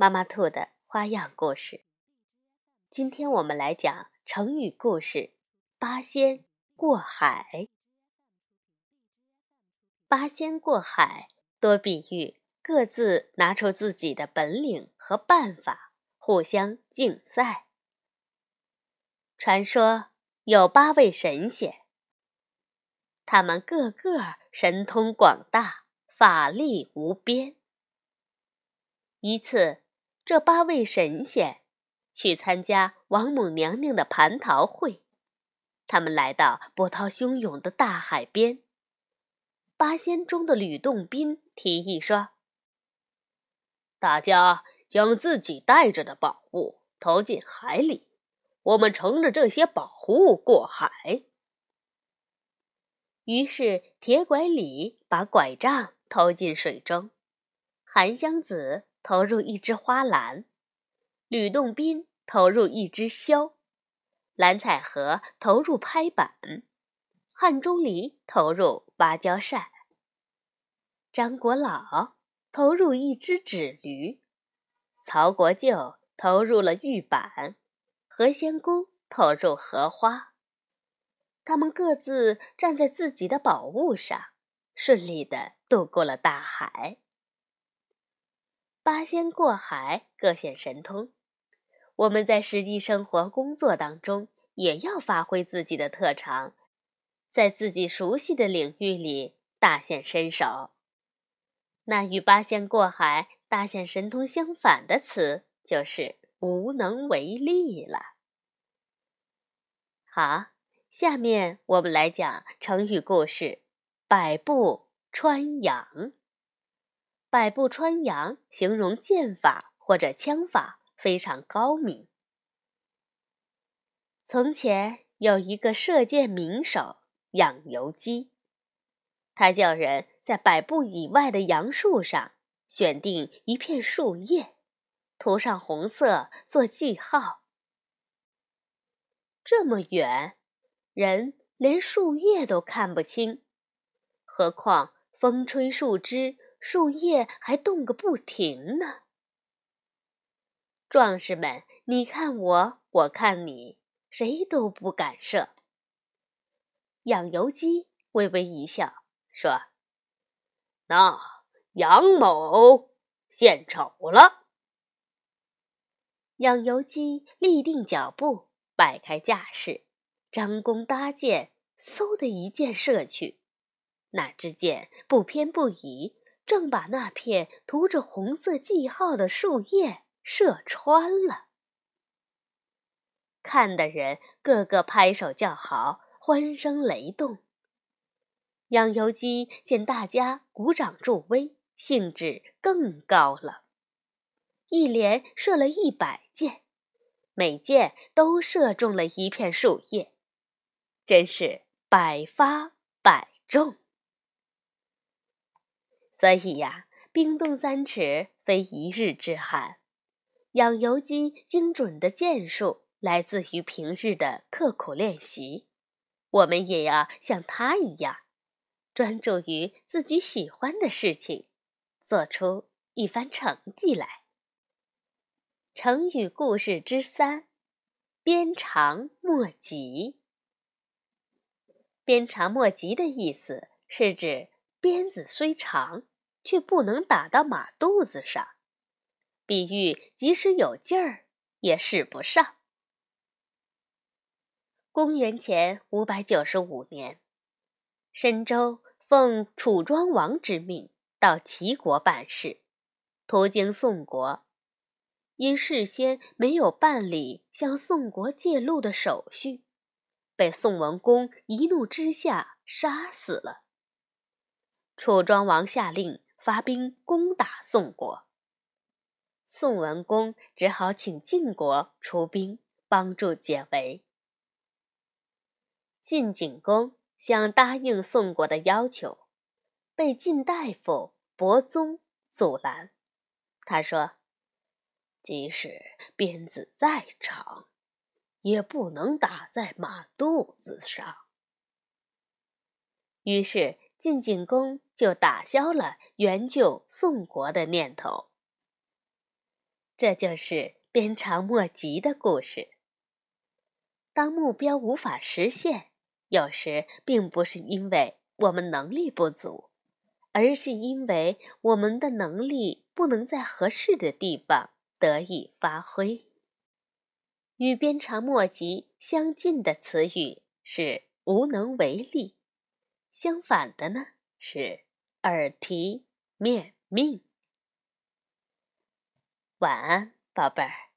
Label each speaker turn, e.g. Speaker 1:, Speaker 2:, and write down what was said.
Speaker 1: 妈妈兔的花样故事。今天我们来讲成语故事“八仙过海”。八仙过海多比喻各自拿出自己的本领和办法，互相竞赛。传说有八位神仙，他们个个神通广大，法力无边。一次。这八位神仙去参加王母娘娘的蟠桃会，他们来到波涛汹涌的大海边。八仙中的吕洞宾提议说：“大家将自己带着的宝物投进海里，我们乘着这些宝物过海。”于是铁拐李把拐杖投进水中，韩湘子。投入一只花篮，吕洞宾投入一只箫，蓝采和投入拍板，汉钟离投入芭蕉扇，张国老投入一只纸驴，曹国舅投入了玉板，何仙姑投入荷花。他们各自站在自己的宝物上，顺利地渡过了大海。八仙过海，各显神通。我们在实际生活、工作当中，也要发挥自己的特长，在自己熟悉的领域里大显身手。那与八仙过海、大显神通相反的词，就是无能为力了。好，下面我们来讲成语故事：百步穿杨。百步穿杨，形容剑法或者枪法非常高明。从前有一个射箭名手养由基，他叫人在百步以外的杨树上选定一片树叶，涂上红色做记号。这么远，人连树叶都看不清，何况风吹树枝。树叶还动个不停呢。壮士们，你看我，我看你，谁都不敢射。养由基微微一笑，说：“那杨某献丑了。”养由基立定脚步，摆开架势，张弓搭箭，嗖的一箭射去。那支箭不偏不倚。正把那片涂着红色记号的树叶射穿了，看的人个个拍手叫好，欢声雷动。养由基见大家鼓掌助威，兴致更高了，一连射了一百箭，每箭都射中了一片树叶，真是百发百中。所以呀，冰冻三尺非一日之寒。养由基精准的箭术来自于平日的刻苦练习，我们也要像他一样，专注于自己喜欢的事情，做出一番成绩来。成语故事之三：鞭长莫及。鞭长莫及的意思是指鞭子虽长。却不能打到马肚子上，比喻即使有劲儿也使不上。公元前五百九十五年，申州奉楚庄王之命到齐国办事，途经宋国，因事先没有办理向宋国借路的手续，被宋文公一怒之下杀死了。楚庄王下令。发兵攻打宋国。宋文公只好请晋国出兵帮助解围。晋景公想答应宋国的要求，被晋大夫伯宗阻拦。他说：“即使鞭子再长，也不能打在马肚子上。”于是晋景公就打消了援救宋国的念头。这就是鞭长莫及的故事。当目标无法实现，有时并不是因为我们能力不足，而是因为我们的能力不能在合适的地方得以发挥。与鞭长莫及相近的词语是无能为力。相反的呢，是耳提面命。晚安，宝贝儿。